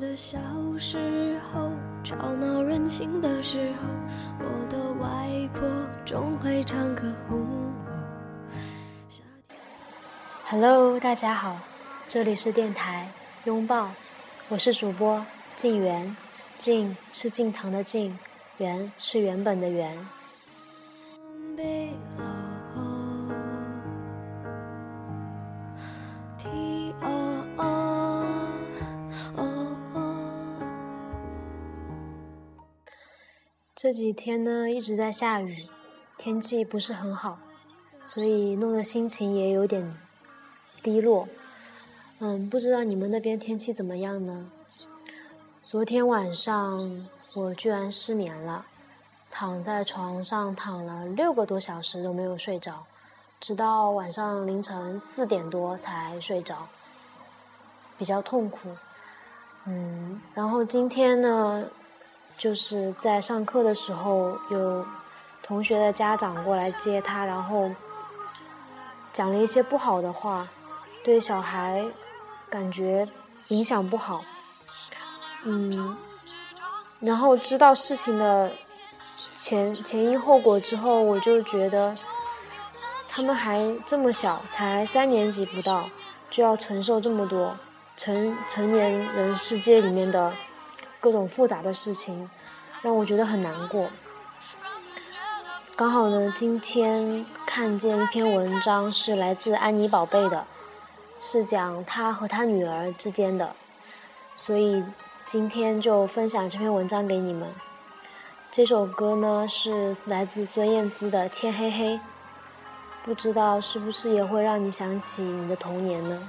的小时候，吵闹任性的时候，我的外婆总会唱歌哄我。夏天 Hello，大家好，这里是电台拥抱，我是主播静源，静是静堂的静，源是原本的源。这几天呢一直在下雨，天气不是很好，所以弄得心情也有点低落。嗯，不知道你们那边天气怎么样呢？昨天晚上我居然失眠了，躺在床上躺了六个多小时都没有睡着，直到晚上凌晨四点多才睡着，比较痛苦。嗯，然后今天呢，就是在上课的时候，有同学的家长过来接他，然后讲了一些不好的话，对小孩感觉影响不好。嗯，然后知道事情的前前因后果之后，我就觉得他们还这么小，才三年级不到，就要承受这么多成成年人世界里面的各种复杂的事情，让我觉得很难过。刚好呢，今天看见一篇文章，是来自安妮宝贝的，是讲她和她女儿之间的，所以今天就分享这篇文章给你们。这首歌呢是来自孙燕姿的《天黑黑》，不知道是不是也会让你想起你的童年呢？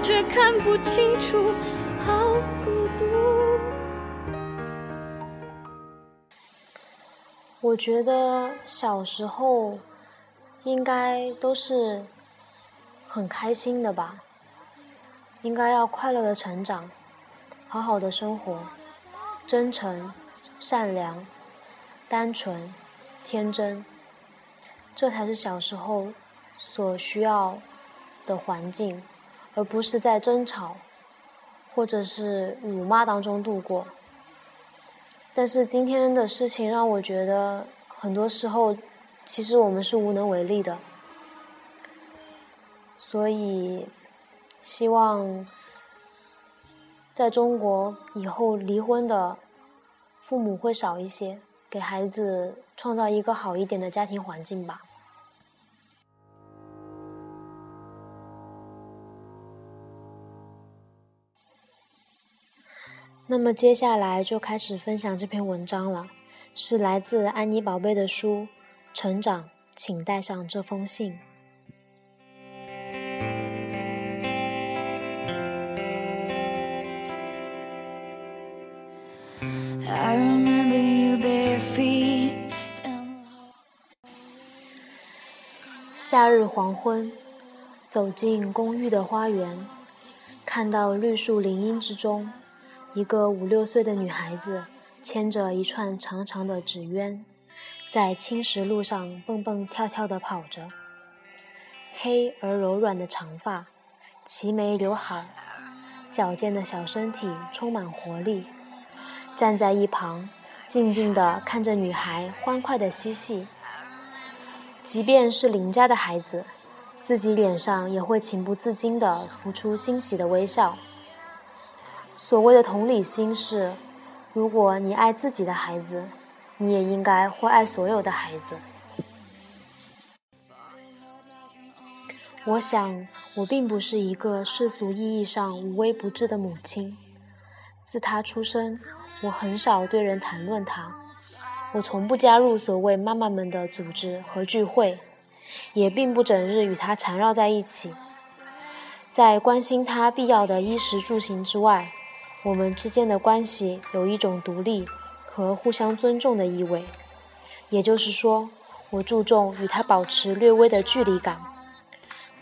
却看不清楚，好孤独。我觉得小时候应该都是很开心的吧，应该要快乐的成长，好好的生活，真诚、善良、单纯、天真，这才是小时候所需要的环境，而不是在争吵或者是辱骂当中度过。但是今天的事情让我觉得，很多时候其实我们是无能为力的，所以希望在中国以后离婚的父母会少一些，给孩子创造一个好一点的家庭环境吧。那么接下来就开始分享这篇文章了，是来自安妮宝贝的书《成长》，请带上这封信。夏日黄昏，走进公寓的花园，看到绿树林荫之中，一个五六岁的女孩子牵着一串长长的纸鸢，在青石路上蹦蹦跳跳地跑着。黑而柔软的长发，齐眉刘海，矫健的小身体充满活力。站在一旁，静静地看着女孩欢快的嬉戏。即便是邻家的孩子，自己脸上也会情不自禁地浮出欣喜的微笑。所谓的同理心是，如果你爱自己的孩子，你也应该会爱所有的孩子。我想，我并不是一个世俗意义上无微不至的母亲。自他出生，我很少对人谈论他。我从不加入所谓妈妈们的组织和聚会，也并不整日与他缠绕在一起。在关心他必要的衣食住行之外，我们之间的关系有一种独立和互相尊重的意味。也就是说，我注重与他保持略微的距离感。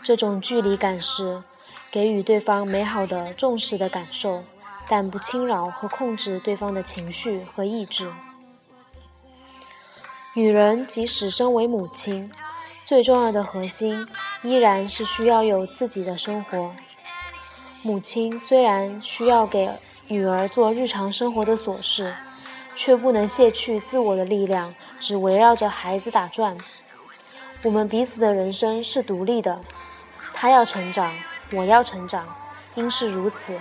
这种距离感是给予对方美好的、重视的感受，但不侵扰和控制对方的情绪和意志。女人即使身为母亲，最重要的核心依然是需要有自己的生活。母亲虽然需要给女儿做日常生活的琐事。却不能卸去自我的力量，只围绕着孩子打转。我们彼此的人生是独立的，他要成长，我要成长，应是如此。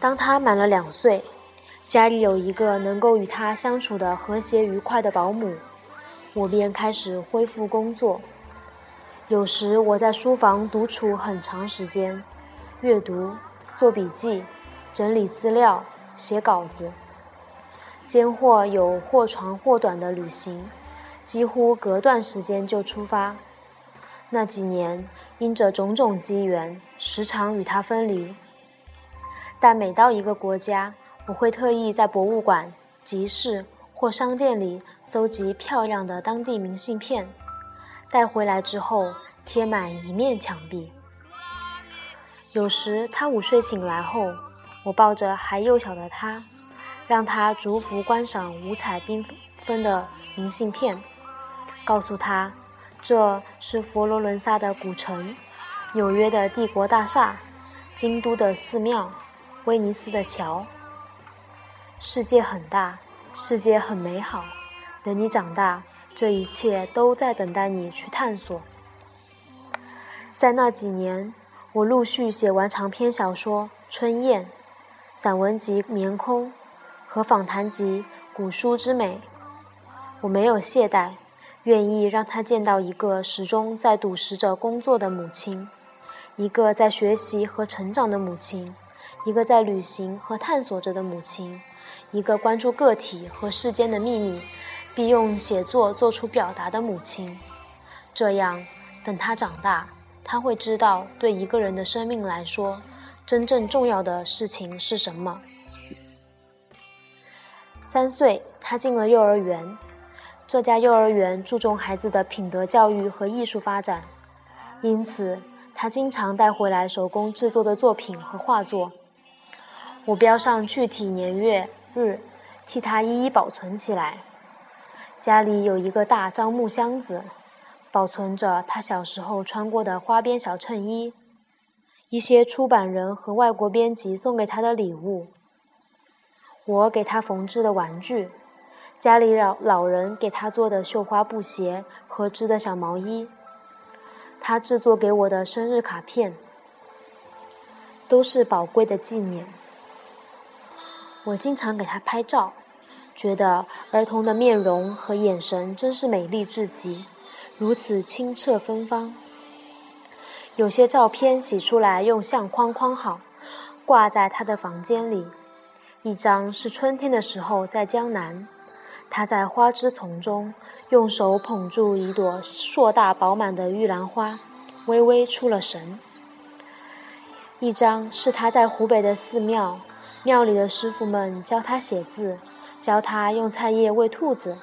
当他满了两岁，家里有一个能够与他相处的和谐愉快的保姆，我便开始恢复工作。有时我在书房独处很长时间，阅读、做笔记、整理资料。写稿子，间或有或长或短的旅行，几乎隔段时间就出发。那几年，因着种种机缘，时常与他分离。但每到一个国家，我会特意在博物馆、集市或商店里搜集漂亮的当地明信片，带回来之后贴满一面墙壁。有时他午睡醒来后。我抱着还幼小的他，让他逐幅观赏五彩缤纷的明信片，告诉他这是佛罗伦萨的古城、纽约的帝国大厦、京都的寺庙、威尼斯的桥。世界很大，世界很美好。等你长大，这一切都在等待你去探索。在那几年，我陆续写完长篇小说《春燕》。散文集《棉空》和访谈集《古书之美》，我没有懈怠，愿意让他见到一个始终在笃实着工作的母亲，一个在学习和成长的母亲，一个在旅行和探索着的母亲，一个关注个体和世间的秘密，并用写作做出表达的母亲。这样，等他长大，他会知道，对一个人的生命来说。真正重要的事情是什么？三岁，他进了幼儿园。这家幼儿园注重孩子的品德教育和艺术发展，因此他经常带回来手工制作的作品和画作。我标上具体年月日，替他一一保存起来。家里有一个大樟木箱子，保存着他小时候穿过的花边小衬衣。一些出版人和外国编辑送给他的礼物，我给他缝制的玩具，家里老老人给他做的绣花布鞋和织的小毛衣，他制作给我的生日卡片，都是宝贵的纪念。我经常给他拍照，觉得儿童的面容和眼神真是美丽至极，如此清澈芬芳。有些照片洗出来用相框框好，挂在他的房间里。一张是春天的时候在江南，他在花枝丛中用手捧住一朵硕大饱满的玉兰花，微微出了神。一张是他在湖北的寺庙，庙里的师傅们教他写字，教他用菜叶喂兔子。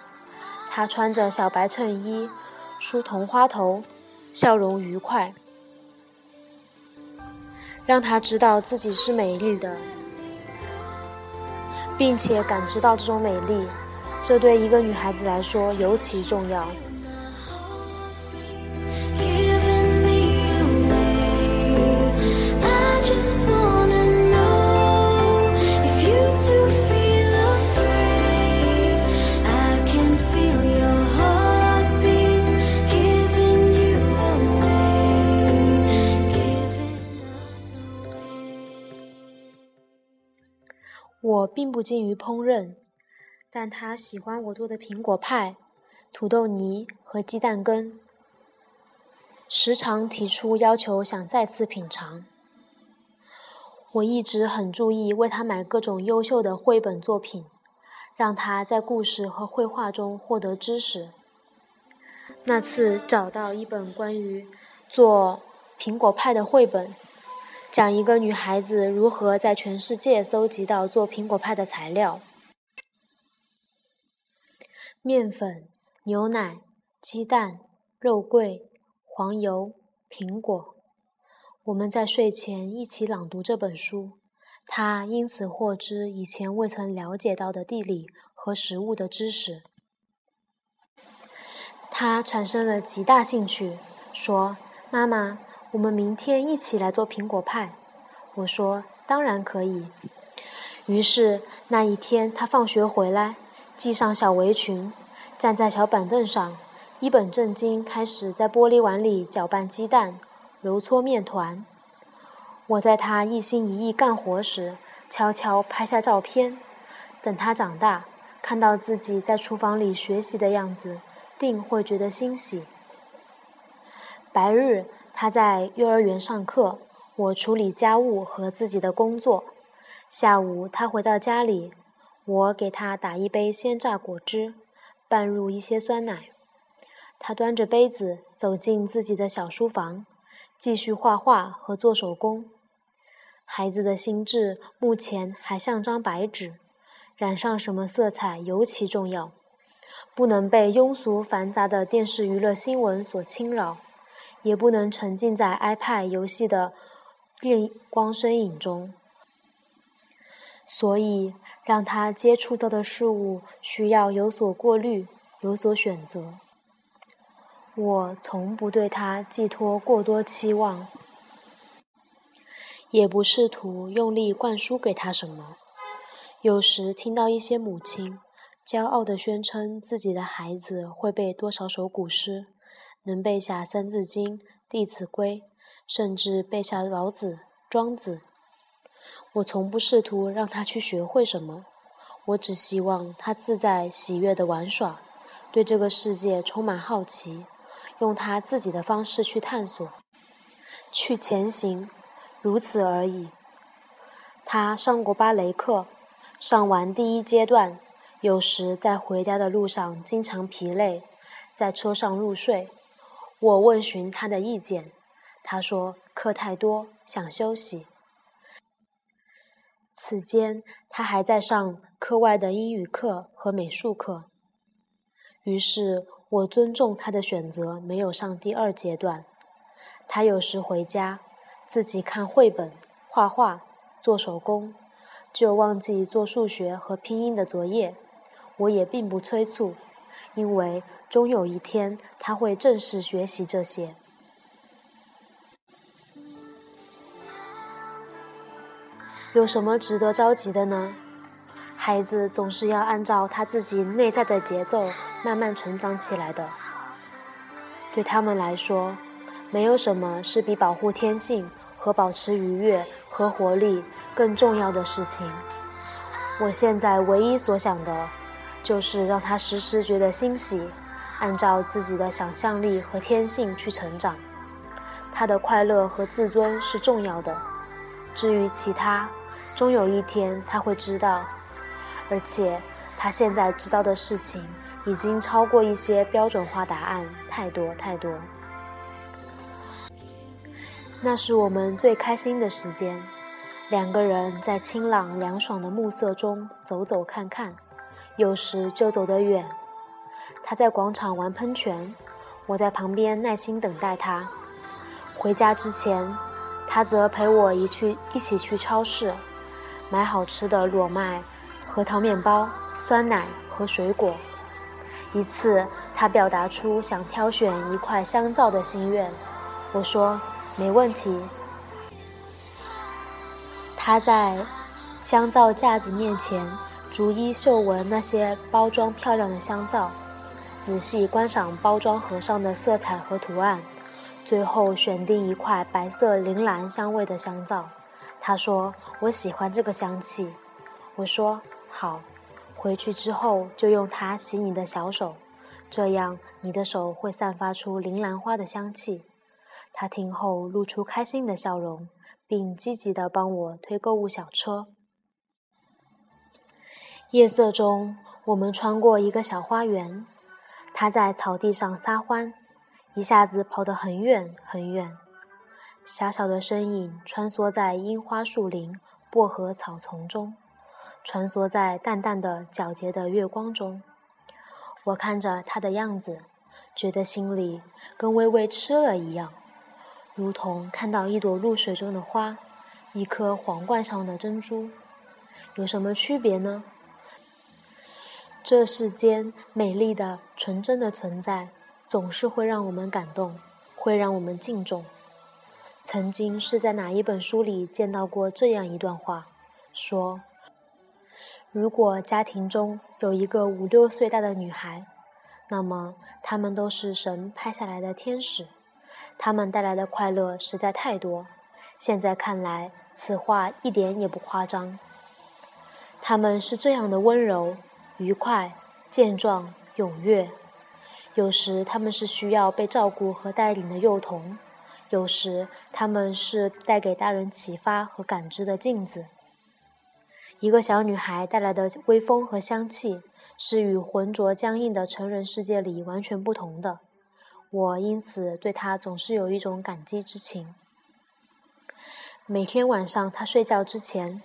他穿着小白衬衣，梳同花头，笑容愉快。让她知道自己是美丽的，并且感知到这种美丽，这对一个女孩子来说尤其重要。我并不精于烹饪，但他喜欢我做的苹果派、土豆泥和鸡蛋羹，时常提出要求，想再次品尝。我一直很注意为他买各种优秀的绘本作品，让他在故事和绘画中获得知识。那次找到一本关于做苹果派的绘本，讲一个女孩子如何在全世界搜集到做苹果派的材料：面粉、牛奶、鸡蛋、肉桂、黄油、苹果。我们在睡前一起朗读这本书，她因此获知以前未曾了解到的地理和食物的知识。他产生了极大兴趣，说：“妈妈，我们明天一起来做苹果派。”我说：“当然可以。”于是那一天，他放学回来，系上小围裙，站在小板凳上，一本正经开始在玻璃碗里搅拌鸡蛋、揉搓面团。我在他一心一意干活时，悄悄拍下照片，等他长大，看到自己在厨房里学习的样子。定会觉得欣喜。白日他在幼儿园上课，我处理家务和自己的工作。下午他回到家里，我给他打一杯鲜榨果汁，拌入一些酸奶。他端着杯子走进自己的小书房，继续画画和做手工。孩子的心智目前还像张白纸，染上什么色彩尤其重要。不能被庸俗繁杂的电视娱乐新闻所侵扰，也不能沉浸在 iPad 游戏的电光身影中。所以，让他接触到的事物需要有所过滤，有所选择。我从不对他寄托过多期望，也不试图用力灌输给他什么。有时听到一些母亲。骄傲地宣称自己的孩子会背多少首古诗，能背下《三字经》《弟子规》，甚至背下老子、庄子。我从不试图让他去学会什么，我只希望他自在喜悦地玩耍，对这个世界充满好奇，用他自己的方式去探索、去前行，如此而已。他上过芭蕾课，上完第一阶段。有时在回家的路上经常疲累，在车上入睡。我问询他的意见，他说课太多，想休息。此间他还在上课外的英语课和美术课。于是我尊重他的选择，没有上第二阶段。他有时回家，自己看绘本、画画、做手工，就忘记做数学和拼音的作业。我也并不催促，因为终有一天他会正式学习这些。有什么值得着急的呢？孩子总是要按照他自己内在的节奏慢慢成长起来的。对他们来说，没有什么是比保护天性和保持愉悦和活力更重要的事情。我现在唯一所想的。就是让他时时觉得欣喜，按照自己的想象力和天性去成长。他的快乐和自尊是重要的。至于其他，终有一天他会知道。而且他现在知道的事情，已经超过一些标准化答案太多太多。那是我们最开心的时间，两个人在清朗凉爽的暮色中走走看看。有时就走得远。他在广场玩喷泉，我在旁边耐心等待他。回家之前，他则陪我一去一起去超市，买好吃的裸麦、核桃面包、酸奶和水果。一次，他表达出想挑选一块香皂的心愿，我说没问题。他在香皂架子面前。逐一嗅闻那些包装漂亮的香皂，仔细观赏包装盒上的色彩和图案，最后选定一块白色铃兰香味的香皂。他说：“我喜欢这个香气。”我说：“好，回去之后就用它洗你的小手，这样你的手会散发出铃兰花的香气。”他听后露出开心的笑容，并积极地帮我推购物小车。夜色中，我们穿过一个小花园。它在草地上撒欢，一下子跑得很远很远。小小的身影穿梭在樱花树林、薄荷草丛中，穿梭在淡淡的、皎洁的月光中。我看着它的样子，觉得心里跟微微吃了一样，如同看到一朵露水中的花，一颗皇冠上的珍珠。有什么区别呢？这世间美丽的、纯真的存在，总是会让我们感动，会让我们敬重。曾经是在哪一本书里见到过这样一段话，说：如果家庭中有一个五六岁大的女孩，那么他们都是神派下来的天使，他们带来的快乐实在太多。现在看来，此话一点也不夸张。他们是这样的温柔、愉快、健壮、踊跃，有时他们是需要被照顾和带领的幼童。有时，他们是带给大人启发和感知的镜子。一个小女孩带来的微风和香气，是与浑浊僵硬的成人世界里完全不同的。我因此对她总是有一种感激之情。每天晚上，她睡觉之前，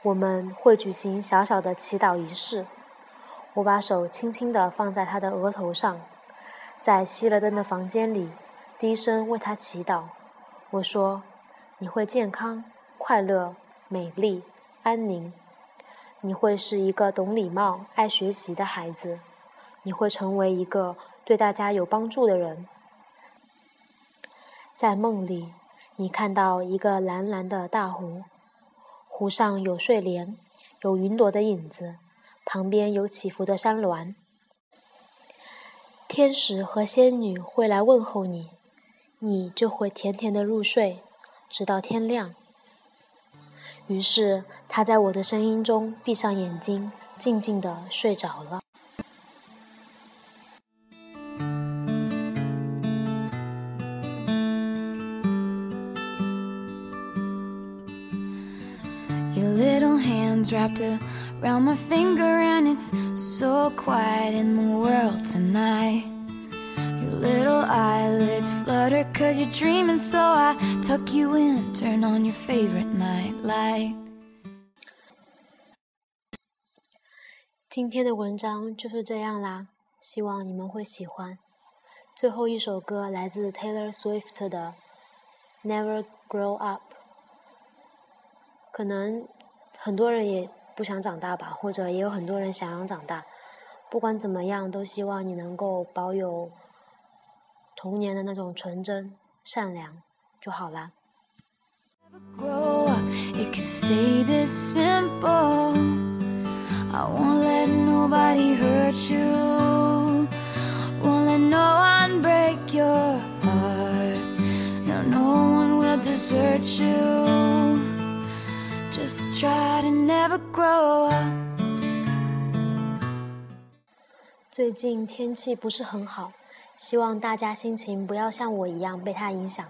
我们会举行小小的祈祷仪式。我把手轻轻地放在他的额头上，在熄了灯的房间里。低声为他祈祷，我说：“你会健康、快乐、美丽、安宁。你会是一个懂礼貌、爱学习的孩子。你会成为一个对大家有帮助的人。”在梦里，你看到一个蓝蓝的大湖，湖上有睡莲，有云朵的影子，旁边有起伏的山峦。天使和仙女会来问候你。你就会甜甜的入睡，直到天亮。于是，他在我的声音中闭上眼睛，静静的睡着了。little eyelids flutter cause you're dreaming so i tuck you in turn on your favorite night light 今天的文章就是这样啦希望你们会喜欢最后一首歌来自 taylor swift 的 never grow up 可能 很多人也不想长大吧或者也有很多人想要长大。不管怎么样都希望你能够保有童年的那种纯真、善良就好啦。Just try to never grow up 最近天气不是很好。希望大家心情不要像我一样被它影响。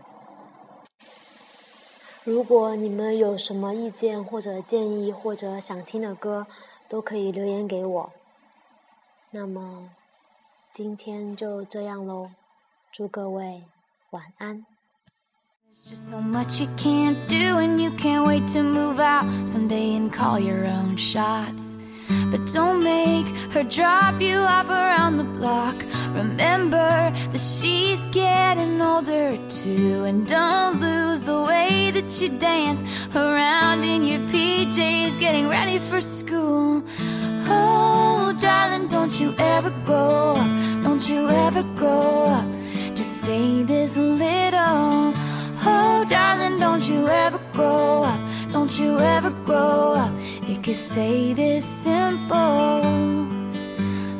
如果你们有什么意见或者建议或者想听的歌，都可以留言给我。那么，今天就这样喽，祝各位晚安。But don't make her drop you off around the block. Remember that she's getting older too. And don't lose the way that you dance around in your PJs, getting ready for school. Oh, darling, don't you ever grow up. Don't you ever grow up. Just stay this little. Darling, don't you ever grow up. Don't you ever grow up. It could stay this simple.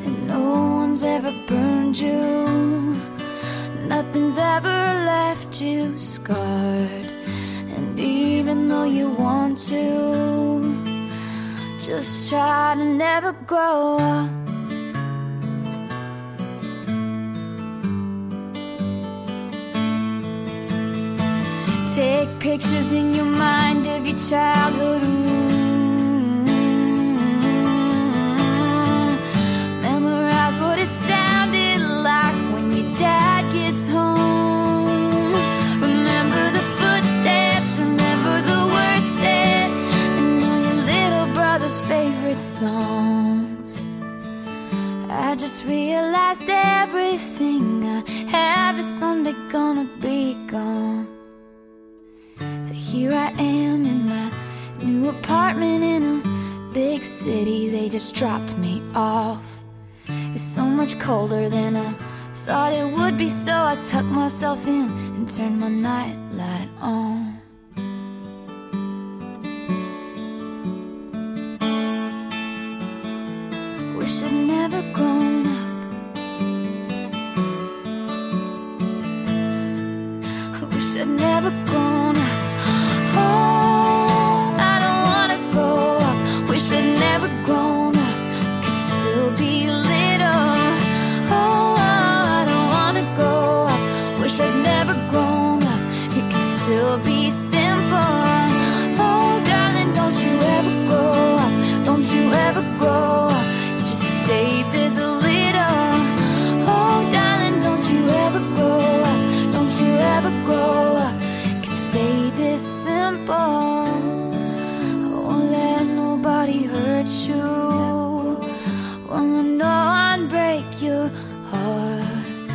And no one's ever burned you. Nothing's ever left you scarred. And even though you want to, just try to never grow up. Take pictures in your mind of your childhood room. I tuck myself in and turn my nightlight on. never grow could stay this simple. Won't let nobody hurt you. Won't let no one break your heart.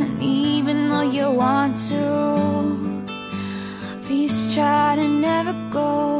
And even though you want to, please try to never go.